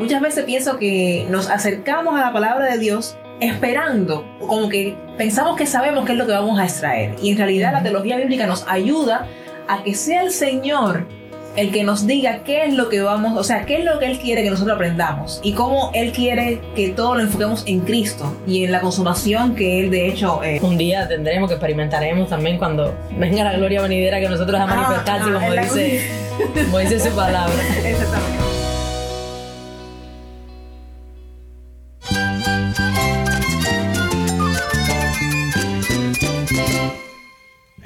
muchas veces pienso que nos acercamos a la palabra de Dios esperando, como que pensamos que sabemos qué es lo que vamos a extraer. Y en realidad la teología bíblica nos ayuda a que sea el Señor el que nos diga qué es lo que vamos, o sea, qué es lo que Él quiere que nosotros aprendamos y cómo Él quiere que todo lo enfoquemos en Cristo y en la consumación que Él de hecho... Eh, Un día tendremos que experimentaremos también cuando venga la gloria venidera que nosotros a manifestarse, ah, como, dice, como dice su palabra. Exactamente.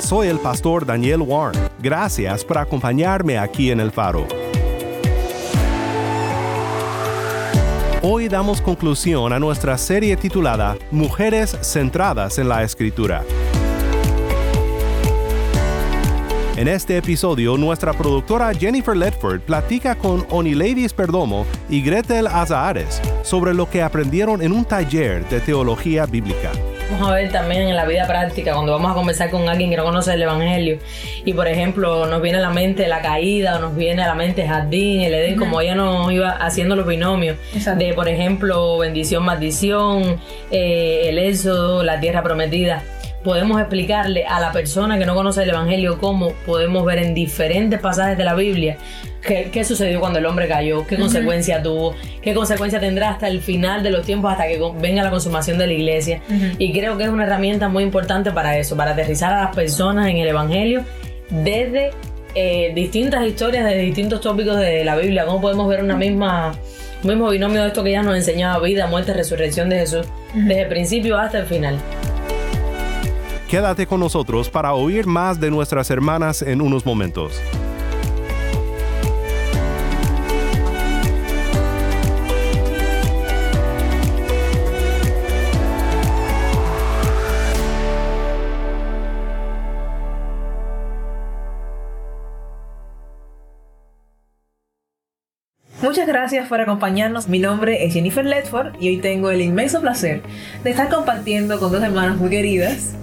Soy el pastor Daniel Warren. Gracias por acompañarme aquí en el faro. Hoy damos conclusión a nuestra serie titulada Mujeres centradas en la Escritura. En este episodio, nuestra productora Jennifer Ledford platica con Onilevis Perdomo y Gretel Azahares sobre lo que aprendieron en un taller de teología bíblica vamos a ver también en la vida práctica, cuando vamos a conversar con alguien que no conoce el Evangelio, y por ejemplo nos viene a la mente la caída, o nos viene a la mente el jardín, el Edén, como ella nos iba haciendo los binomios, de por ejemplo bendición, maldición, eh, el éxodo, la tierra prometida podemos explicarle a la persona que no conoce el Evangelio cómo podemos ver en diferentes pasajes de la Biblia qué, sucedió cuando el hombre cayó, qué consecuencia tuvo, qué consecuencia tendrá hasta el final de los tiempos, hasta que venga la consumación de la iglesia. Y creo que es una herramienta muy importante para eso, para aterrizar a las personas en el Evangelio desde eh, distintas historias, de distintos tópicos de la Biblia, cómo podemos ver una misma un mismo binomio de esto que ya nos enseñaba vida, muerte, resurrección de Jesús, desde el principio hasta el final. Quédate con nosotros para oír más de nuestras hermanas en unos momentos. Muchas gracias por acompañarnos. Mi nombre es Jennifer Ledford y hoy tengo el inmenso placer de estar compartiendo con dos hermanas muy queridas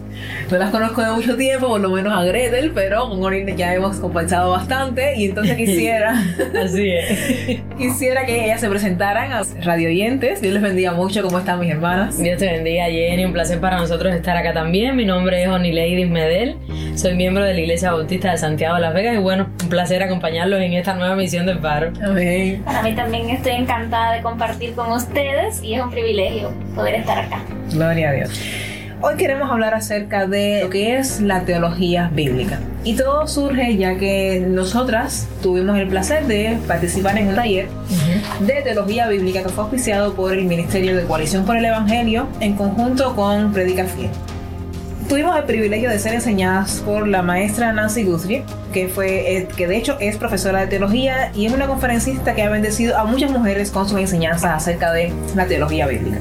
no las conozco de mucho tiempo, por lo menos a Gretel, pero con Orin ya hemos conversado bastante y entonces quisiera. Así es. quisiera que ellas se presentaran a radio oyentes. Dios les bendiga mucho. ¿Cómo están mis hermanas? Dios te bendiga, Jenny. Un placer para nosotros estar acá también. Mi nombre es Lady Medel. Soy miembro de la Iglesia Bautista de Santiago de Las Vegas y bueno, un placer acompañarlos en esta nueva misión del paro. Amén. Para mí también estoy encantada de compartir con ustedes y es un privilegio poder estar acá. Gloria a Dios. Hoy queremos hablar acerca de lo que es la teología bíblica. Y todo surge ya que nosotras tuvimos el placer de participar en un taller de teología bíblica que fue auspiciado por el Ministerio de Coalición por el Evangelio en conjunto con Predica Fiel. Tuvimos el privilegio de ser enseñadas por la maestra Nancy Guthrie, que, fue, eh, que de hecho es profesora de teología y es una conferencista que ha bendecido a muchas mujeres con sus enseñanzas acerca de la teología bíblica.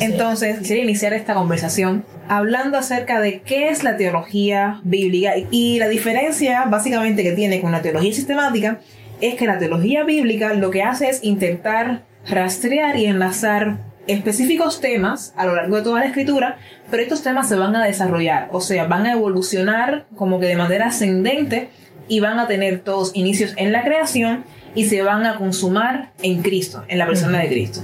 Entonces, quisiera iniciar esta conversación hablando acerca de qué es la teología bíblica y la diferencia básicamente que tiene con la teología sistemática es que la teología bíblica lo que hace es intentar rastrear y enlazar específicos temas a lo largo de toda la escritura, pero estos temas se van a desarrollar, o sea, van a evolucionar como que de manera ascendente y van a tener todos inicios en la creación y se van a consumar en Cristo, en la persona de Cristo.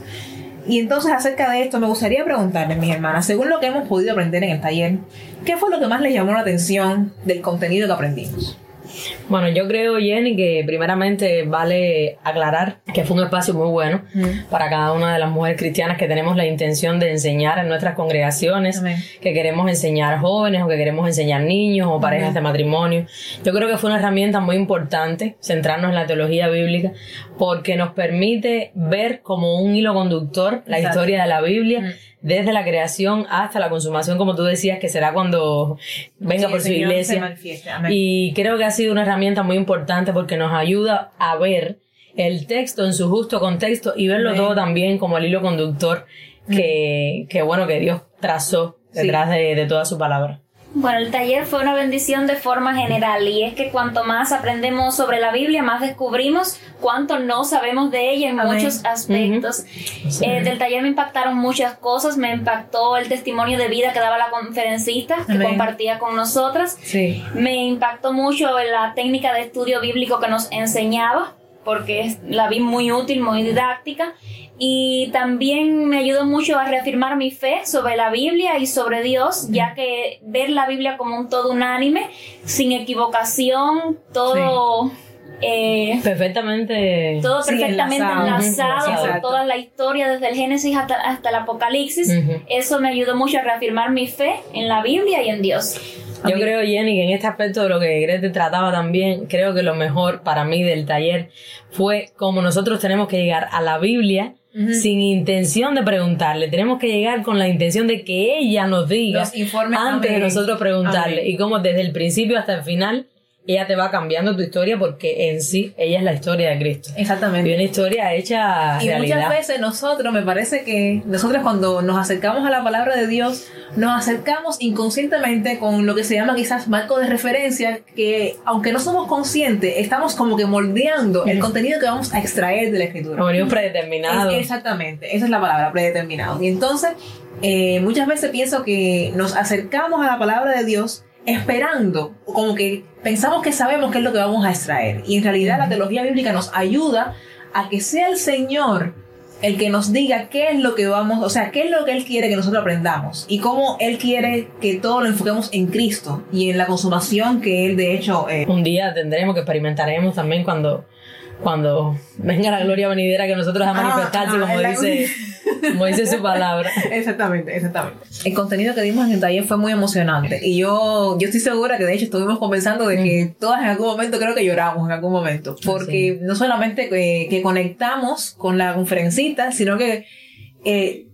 Y entonces acerca de esto me gustaría preguntarles, mis hermanas, según lo que hemos podido aprender en el taller, ¿qué fue lo que más les llamó la atención del contenido que aprendimos? Bueno, yo creo, Jenny, que primeramente vale aclarar que fue un espacio muy bueno para cada una de las mujeres cristianas que tenemos la intención de enseñar en nuestras congregaciones, Amén. que queremos enseñar jóvenes o que queremos enseñar niños o parejas de matrimonio. Yo creo que fue una herramienta muy importante centrarnos en la teología bíblica porque nos permite ver como un hilo conductor la Exacto. historia de la Biblia. Desde la creación hasta la consumación, como tú decías, que será cuando venga Sí, por su iglesia. Y creo que ha sido una herramienta muy importante porque nos ayuda a ver el texto en su justo contexto y verlo Amén. todo también como el hilo conductor que, que bueno, que Dios trazó detrás de, de toda su palabra. Bueno, el taller fue una bendición de forma general y es que cuanto más aprendemos sobre la Biblia, más descubrimos cuánto no sabemos de ella en Amén. muchos aspectos. Eh, del taller me impactaron muchas cosas, me impactó el testimonio de vida que daba la conferencista que Amén. compartía con nosotras. Sí. Me impactó mucho la técnica de estudio bíblico que nos enseñaba, porque es- la vi muy útil, muy didáctica. Y también me ayudó mucho a reafirmar mi fe sobre la Biblia y sobre Dios, ya que ver la Biblia como un todo unánime, sin equivocación, todo, eh, Perfectamente. todo Sí, perfectamente enlazado. enlazado, toda la historia desde el Génesis hasta, hasta el Apocalipsis. Eso me ayudó mucho a reafirmar mi fe en la Biblia y en Dios. Yo creo, Jenny, que en este aspecto de lo que Grete trataba también, creo que lo mejor para mí del taller fue como nosotros tenemos que llegar a la Biblia sin intención de preguntarle. Tenemos que llegar con la intención de que ella nos diga antes de nosotros preguntarle. Amén. Y como desde el principio hasta el final, ella te va cambiando tu historia porque en sí ella es la historia de Cristo. Y Exactamente. una historia hecha Y realidad. muchas veces nosotros, me parece que nosotros cuando nos acercamos a la palabra de Dios, nos acercamos inconscientemente con lo que se llama quizás marco de referencia, que aunque no somos conscientes, estamos como que moldeando el contenido que vamos a extraer de la escritura. Como venimos predeterminados. Es- exactamente, esa es la palabra, predeterminado. Y entonces, eh, muchas veces pienso que nos acercamos a la palabra de Dios esperando, como que pensamos que sabemos qué es lo que vamos a extraer. Y en realidad la teología bíblica nos ayuda a que sea el Señor el que nos diga qué es lo que vamos, o sea, qué es lo que Él quiere que nosotros aprendamos y cómo Él quiere que todo lo enfoquemos en Cristo y en la consumación que Él de hecho... eh, un día tendremos que experimentaremos también cuando cuando venga la gloria venidera que nosotros a Ah, manifestarse ah, como la- dice como dice su palabra. Exactamente, exactamente. El contenido que dimos en el taller fue muy emocionante. Y yo, yo estoy segura que de hecho estuvimos conversando de que todas en algún momento creo que lloramos en algún momento, porque no solamente que, que conectamos con la conferencita, sino que eh,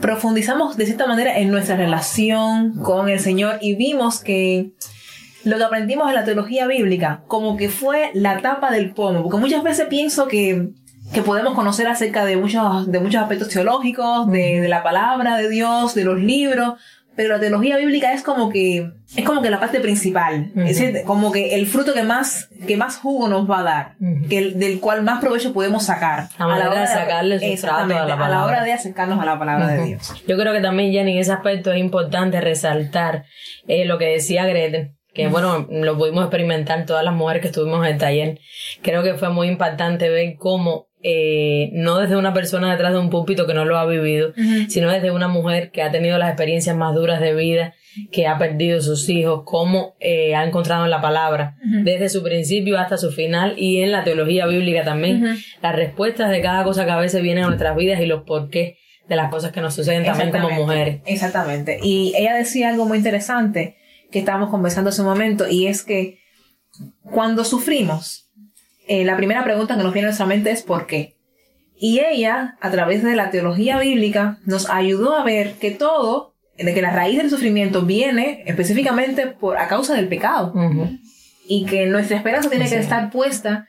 profundizamos de cierta manera en nuestra relación con el Señor y vimos que lo que aprendimos en la teología bíblica como que fue la tapa del pomo, porque muchas veces pienso que, que podemos conocer acerca de muchos, de muchos aspectos teológicos, de, de la palabra de Dios, de los libros, pero la teología bíblica es como que es como que la parte principal, es decir, como que el fruto que más que más jugo nos va a dar, que el- del cual más provecho podemos sacar La manera de sacarle sustrato a la a la hora de acercarnos a la palabra de. Dios. yo creo que también Jenny en ese aspecto es importante resaltar eh, lo que decía Grete que bueno, lo pudimos experimentar todas las mujeres que estuvimos en el taller. Creo que fue muy impactante ver cómo, eh, no desde una persona detrás de un púlpito que no lo ha vivido, sino desde una mujer que ha tenido las experiencias más duras de vida, que ha perdido sus hijos, cómo eh, ha encontrado en la palabra, desde su principio hasta su final y en la teología bíblica también, las respuestas de cada cosa que a veces vienen a nuestras vidas y los porqués de las cosas que nos suceden también como mujeres. Exactamente. Y ella decía algo muy interesante que estábamos conversando hace un momento y es que cuando sufrimos, eh, la primera pregunta que nos viene a nuestra mente es ¿por qué? Y ella, a través de la teología bíblica, nos ayudó a ver que todo, de que la raíz del sufrimiento viene específicamente por, a causa del pecado y que nuestra esperanza tiene Sí. que estar puesta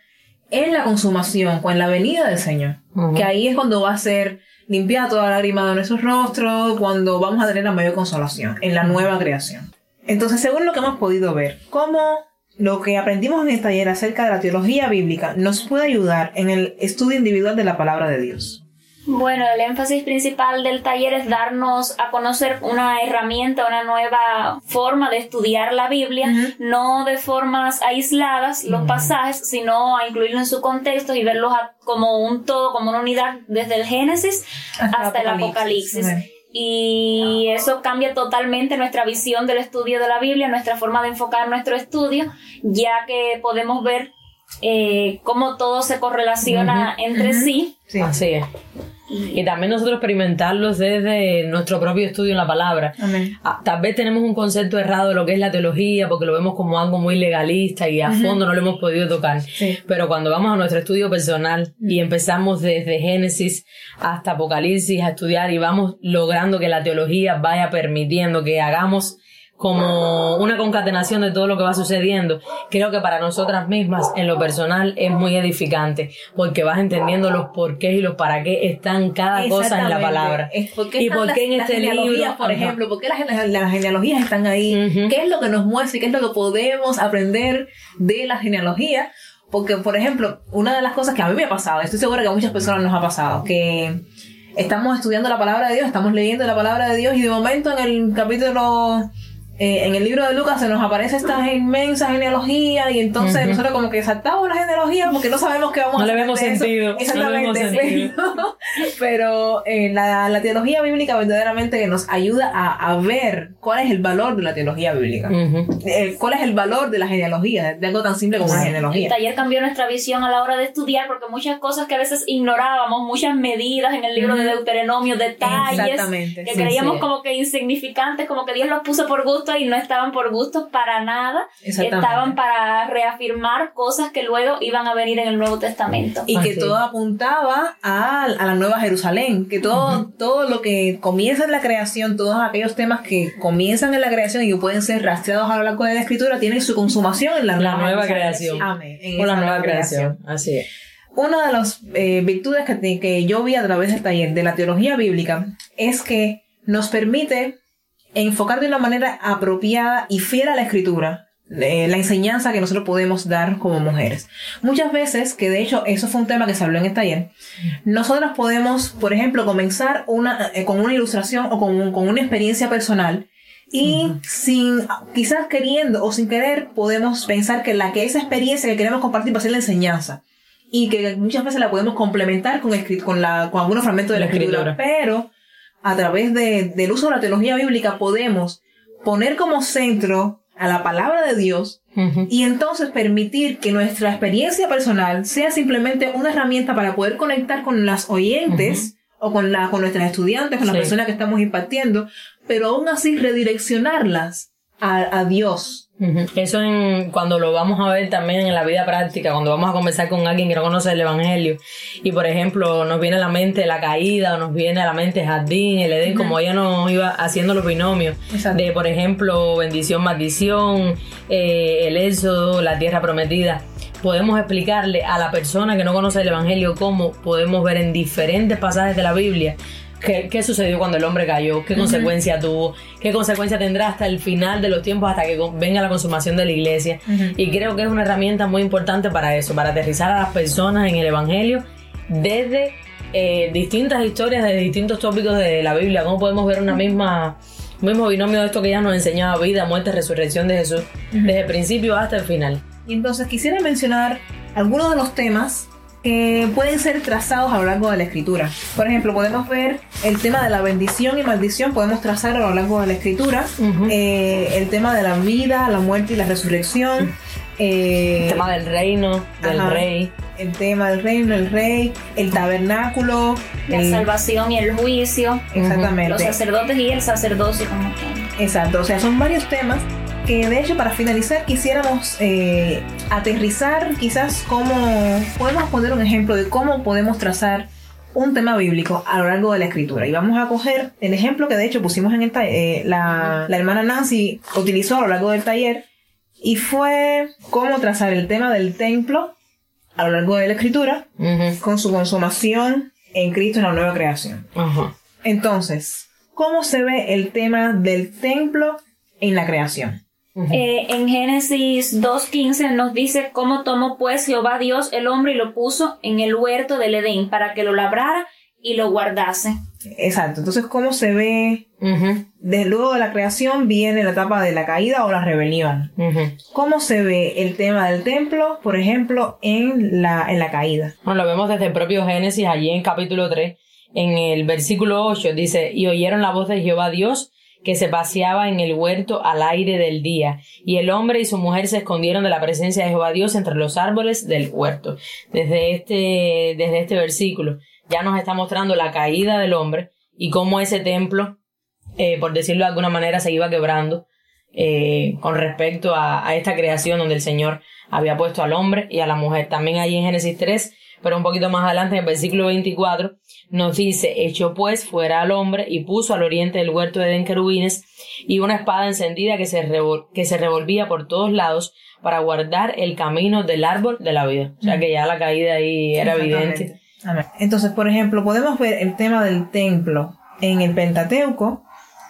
en la consumación o en la venida del Señor. Que ahí es cuando va a ser limpiada toda lágrima de nuestros rostros, cuando vamos a tener la mayor consolación en la nueva creación. Entonces, según lo que hemos podido ver, cómo lo que aprendimos en el taller acerca de la teología bíblica nos puede ayudar en el estudio individual de la palabra de Dios. Bueno, el énfasis principal del taller es darnos a conocer una herramienta, una nueva forma de estudiar la Biblia, no de formas aisladas los pasajes, sino a incluirlo en su contexto y verlos a- como un todo, como una unidad desde el Génesis hasta, el Apocalipsis. Y eso cambia totalmente nuestra visión del estudio de la Biblia, nuestra forma de enfocar nuestro estudio, ya que podemos ver eh, cómo todo se correlaciona entre sí. sí. Así es. Y también nosotros experimentarlos desde nuestro propio estudio en la palabra. Ah, tal vez tenemos un concepto errado de lo que es la teología, porque lo vemos como algo muy legalista y a fondo no lo hemos podido tocar. Pero cuando vamos a nuestro estudio personal y empezamos desde Génesis hasta Apocalipsis a estudiar y vamos logrando que la teología vaya permitiendo que hagamos como una concatenación de todo lo que va sucediendo, creo que para nosotras mismas, en lo personal, es muy edificante, porque vas entendiendo los porqués y los para qué están cada cosa en la palabra. y por qué en este libro, por ejemplo, por qué las, genealogías están ahí, qué es lo que nos muestra y qué es lo que podemos aprender de la genealogía. Porque, por ejemplo, una de las cosas que a mí me ha pasado, estoy segura que a muchas personas nos ha pasado, que estamos estudiando la palabra de Dios, estamos leyendo la palabra de Dios y de momento en el capítulo eh, en el libro de Lucas se nos aparece esta inmensa genealogía y entonces nosotros como que saltamos la genealogía porque no sabemos qué vamos no a hacer. Le vemos sentido. Exactamente. Pero, eh, la, la, teología bíblica verdaderamente nos ayuda a, a, ver cuál es el valor de la teología bíblica. Eh, cuál es el valor de la genealogía, de algo tan simple como una genealogía. El taller cambió nuestra visión a la hora de estudiar porque muchas cosas que a veces ignorábamos, muchas medidas en el libro de Deuteronomio, detalles que creíamos como que insignificantes, como que Dios los puso por gusto y no estaban por gusto para nada, estaban para reafirmar cosas que luego iban a venir en el Nuevo Testamento. Y que todo apuntaba a, a, la Nueva Jerusalén, que todo, todo lo que comienza en la creación, todos aquellos temas que comienzan en la creación y que pueden ser rastreados a lo largo de la escritura, tienen su consumación en la, nueva, creación. Amén. o la nueva creación. Así es. Una de las eh, virtudes que, que yo vi a través del taller de la teología bíblica es que nos permite enfocar de una manera apropiada y fiel a la escritura eh, la enseñanza que nosotros podemos dar como mujeres. Muchas veces, que de hecho eso fue un tema que se habló en el taller, nosotras podemos, por ejemplo, comenzar una, eh, con una ilustración o con, con una experiencia personal y sin, quizás queriendo o sin querer, podemos pensar que la que esa experiencia que queremos compartir va a ser la enseñanza. Y que muchas veces la podemos complementar con, con, la, con algunos fragmentos de la, escritura. Pero a través de, del uso de la teología bíblica podemos poner como centro a la palabra de Dios y entonces permitir que nuestra experiencia personal sea simplemente una herramienta para poder conectar con las oyentes o con, la, con nuestras estudiantes, con las personas que estamos impartiendo, pero aún así redireccionarlas a, a Dios, eso en, cuando lo vamos a ver también en la vida práctica, cuando vamos a conversar con alguien que no conoce el Evangelio. Y por ejemplo nos viene a la mente la caída o nos viene a la mente jardín, el Edén, como ella nos iba haciendo los binomios. De por ejemplo bendición, maldición, eh, el éxodo, la tierra prometida. Podemos explicarle a la persona que no conoce el Evangelio cómo podemos ver en diferentes pasajes de la Biblia ¿Qué, sucedió cuando el hombre cayó? ¿Qué consecuencia tuvo? ¿Qué consecuencia tendrá hasta el final de los tiempos, hasta que venga la consumación de la iglesia? Y creo que es una herramienta muy importante para eso, para aterrizar a las personas en el Evangelio desde eh, distintas historias, de distintos tópicos de la Biblia. ¿Cómo podemos ver una misma mismo binomio de esto que ya nos enseñaba vida, muerte, resurrección de Jesús, desde el principio hasta el final? Y entonces quisiera mencionar algunos de los temas que pueden ser trazados a lo largo de la escritura. Por ejemplo, podemos ver el tema de la bendición y maldición, podemos trazar a lo largo de la escritura, eh, el tema de la vida, la muerte y la resurrección. Eh, el tema del reino, del rey. El tema del reino, el rey, el tabernáculo. La salvación y el juicio. Exactamente. Los sacerdotes y el sacerdocio como Exacto, o sea, son varios temas que de hecho para finalizar quisiéramos eh, aterrizar quizás cómo podemos poner un ejemplo de cómo podemos trazar un tema bíblico a lo largo de la escritura. Y vamos a coger el ejemplo que de hecho pusimos en el eh, la, la hermana Nancy utilizó a lo largo del taller y fue cómo trazar el tema del templo a lo largo de la escritura con su consumación en Cristo en la nueva creación. Entonces, ¿cómo se ve el tema del templo en la creación? Eh, en Génesis 2.15 nos dice cómo tomó pues Jehová Dios el hombre y lo puso en el huerto del Edén para que lo labrara y lo guardase. Exacto, entonces cómo se ve desde luego de la creación viene la etapa de la caída o la rebelión. ¿Cómo se ve el tema del templo, por ejemplo, en la, en la caída? Bueno, lo vemos desde el propio Génesis, allí en capítulo 3, en el versículo 8 dice, y oyeron la voz de Jehová Dios que se paseaba en el huerto al aire del día, y el hombre y su mujer se escondieron de la presencia de Jehová Dios entre los árboles del huerto. Desde este, desde este versículo ya nos está mostrando la caída del hombre y cómo ese templo, eh, por decirlo de alguna manera, se iba quebrando eh, con respecto a, esta creación donde el Señor había puesto al hombre y a la mujer. También ahí en Génesis 3 pero un poquito más adelante, en el versículo 24, nos dice, echó pues fuera al hombre y puso al oriente del huerto de Edén querubines y una espada encendida que se, que se revolvía por todos lados para guardar el camino del árbol de la vida. O sea que ya la caída ahí era evidente. Entonces, por ejemplo, podemos ver el tema del templo en el Pentateuco,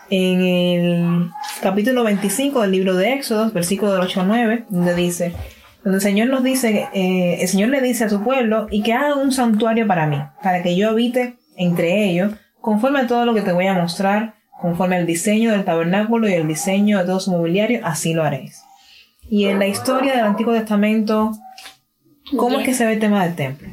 en el capítulo 25 del libro de Éxodo, versículo del 8 al 9, donde dice, donde el Señor nos dice, eh, el Señor le dice a su pueblo, y que haga un santuario para mí, para que yo habite entre ellos, conforme a todo lo que te voy a mostrar, conforme al diseño del tabernáculo y el diseño de todo su mobiliario, así lo haréis. Y en la historia del Antiguo Testamento, ¿cómo es que se ve el tema del templo?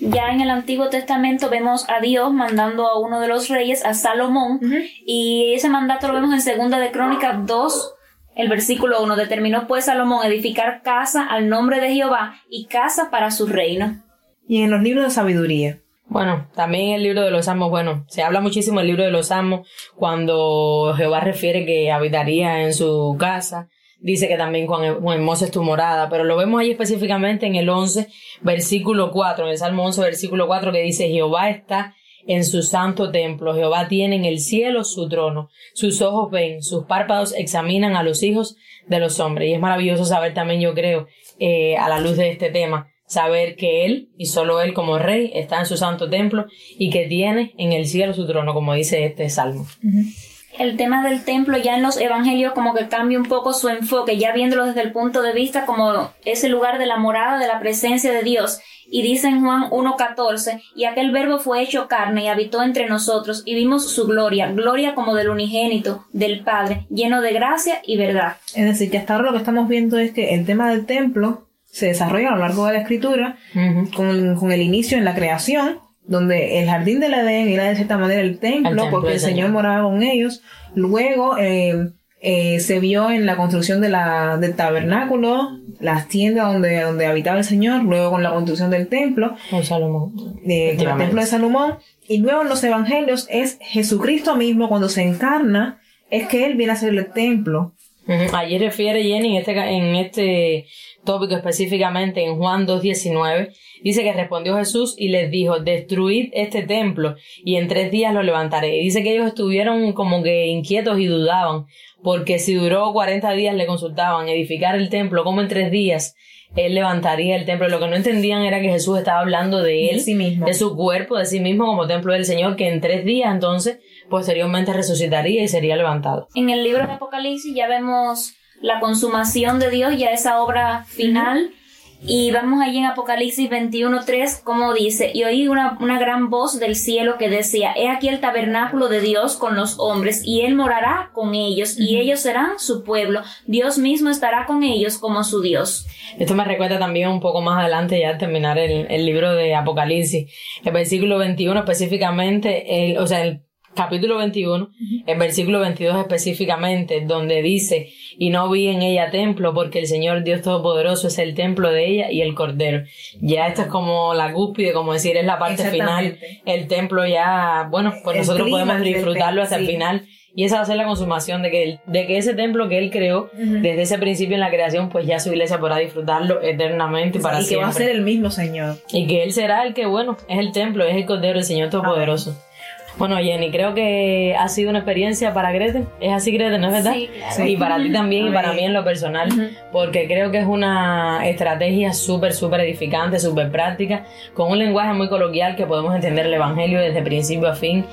Ya en el Antiguo Testamento vemos a Dios mandando a uno de los reyes, a Salomón, y ese mandato lo vemos en Segunda de Crónicas 2, el versículo 1 determinó pues Salomón edificar casa al nombre de Jehová y casa para su reino. Y en los libros de sabiduría. Bueno, también el libro de los Salmos, bueno, se habla muchísimo del libro de los Salmos cuando Jehová refiere que habitaría en su casa. Dice que también Juan hermosa es tu morada, pero lo vemos ahí específicamente en el 11, versículo 4, en el Salmo 11, versículo 4, que dice, Jehová está en su santo templo. Jehová tiene en el cielo su trono. Sus ojos ven, sus párpados examinan a los hijos de los hombres. Y es maravilloso saber también, yo creo, eh, a la luz de este tema, saber que Él y solo Él como Rey está en su santo templo y que tiene en el cielo su trono, como dice este salmo. El tema del templo ya en los evangelios como que cambia un poco su enfoque, ya viéndolo desde el punto de vista como ese lugar de la morada de la presencia de Dios. Y dice en Juan 1.14, y aquel verbo fue hecho carne y habitó entre nosotros, y vimos su gloria, gloria como del unigénito, del Padre, lleno de gracia y verdad. Es decir, que hasta ahora lo que estamos viendo es que el tema del templo se desarrolla a lo largo de la escritura, con, el inicio en la creación, donde el jardín del Edén era de cierta manera el templo, porque el Señor, moraba con ellos. Luego, eh, eh, se vio en la construcción de la, del tabernáculo, las tiendas donde, donde habitaba el Señor, luego con la construcción del templo, Salomón. el templo de Salomón, y luego en los evangelios es Jesucristo mismo cuando se encarna, es que Él viene a ser el templo. Allí refiere Jenny en este, en este tópico específicamente en Juan 2.19, dice que respondió Jesús y les dijo, destruid este templo y en tres días lo levantaré. Y dice que ellos estuvieron como que inquietos y dudaban, porque si duró 40 días le consultaban edificar el templo, como en tres días él levantaría el templo. Lo que no entendían era que Jesús estaba hablando de él, sí mismo. de su cuerpo, de sí mismo como templo del Señor, que en tres días entonces posteriormente resucitaría y sería levantado. En el libro de Apocalipsis ya vemos la consumación de Dios, ya esa obra final. Y vamos allí en Apocalipsis 21.3, como dice, y oí una, una, gran voz del cielo que decía, he aquí el tabernáculo de Dios con los hombres, y él morará con ellos, y ellos serán su pueblo, Dios mismo estará con ellos como su Dios. Esto me recuerda también un poco más adelante, ya al terminar el, el libro de Apocalipsis, el versículo 21 específicamente, el, o sea, el capítulo 21, el versículo 22 específicamente, donde dice, y no vi en ella templo, porque el Señor Dios Todopoderoso es el templo de ella y el Cordero. Ya esto es como la cúspide, como decir, es la parte final, el templo ya, bueno, pues nosotros podemos disfrutarlo hasta el final. Y esa va a ser la consumación de que, de que ese templo que él creó desde ese principio en la creación, pues ya su iglesia podrá disfrutarlo eternamente y para siempre. Y que va a ser el mismo Señor. Y que él será el que, bueno, es el templo, es el Cordero, el Señor Todopoderoso. Bueno, Jenny, creo que ha sido una experiencia para Grete. Es así, Grete, ¿no es verdad? Sí, claro. Y para ti también y para mí en lo personal, porque creo que es una estrategia súper, súper edificante, súper práctica, con un lenguaje muy coloquial que podemos entender el Evangelio desde principio a fin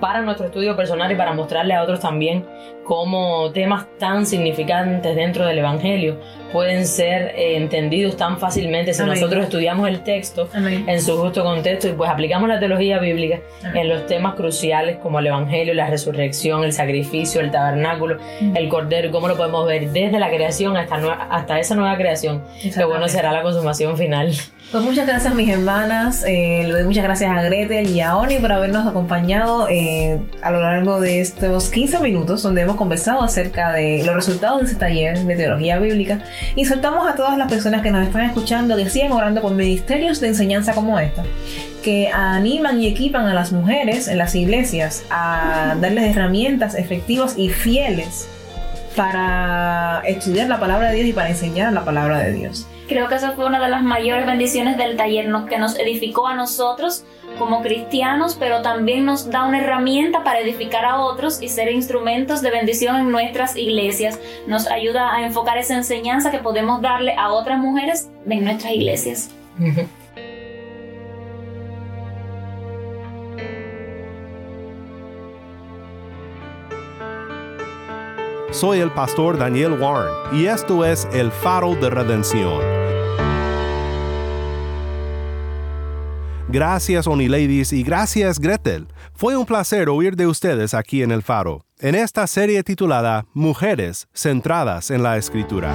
para nuestro estudio personal y para mostrarle a otros también cómo temas tan significantes dentro del Evangelio pueden ser eh, entendidos tan fácilmente si nosotros estudiamos el texto en su justo contexto y pues aplicamos la teología bíblica en los temas cruciales como el Evangelio, la resurrección, el sacrificio, el tabernáculo, el cordero, cómo lo podemos ver desde la creación hasta, hasta esa nueva creación, que bueno será la consumación final. Pues muchas gracias mis hermanas, eh, le doy muchas gracias a Gretel y a Oni por habernos acompañado eh, a lo largo de estos 15 minutos donde hemos conversado acerca de los resultados de ese taller de teología bíblica y soltamos a todas las personas que nos están escuchando que sigan orando por ministerios de enseñanza como esta, que animan y equipan a las mujeres en las iglesias a darles herramientas efectivas y fieles para estudiar la palabra de Dios y para enseñar la palabra de Dios. Creo que esa fue una de las mayores bendiciones del taller, que nos edificó a nosotros como cristianos, pero también nos da una herramienta para edificar a otros y ser instrumentos de bendición en nuestras iglesias. Nos ayuda a enfocar esa enseñanza que podemos darle a otras mujeres en nuestras iglesias. Soy el pastor Daniel Warren y esto es El Faro de Redención. Gracias Ladies y gracias Gretel. Fue un placer oír de ustedes aquí en El Faro, en esta serie titulada Mujeres centradas en la Escritura.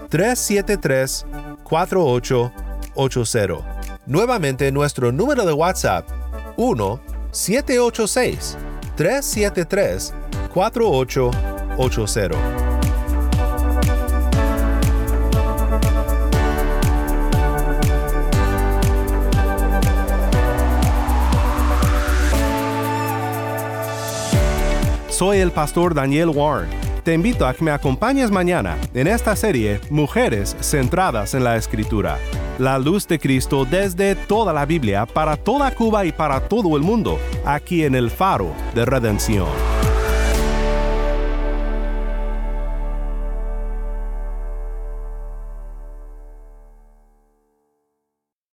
373-4880. Nuevamente nuestro número de WhatsApp 1-786-373-4880. Soy el pastor Daniel Warren te invito a que me acompañes mañana en esta serie Mujeres centradas en la Escritura. La luz de Cristo desde toda la Biblia para toda Cuba y para todo el mundo, aquí en el faro de redención.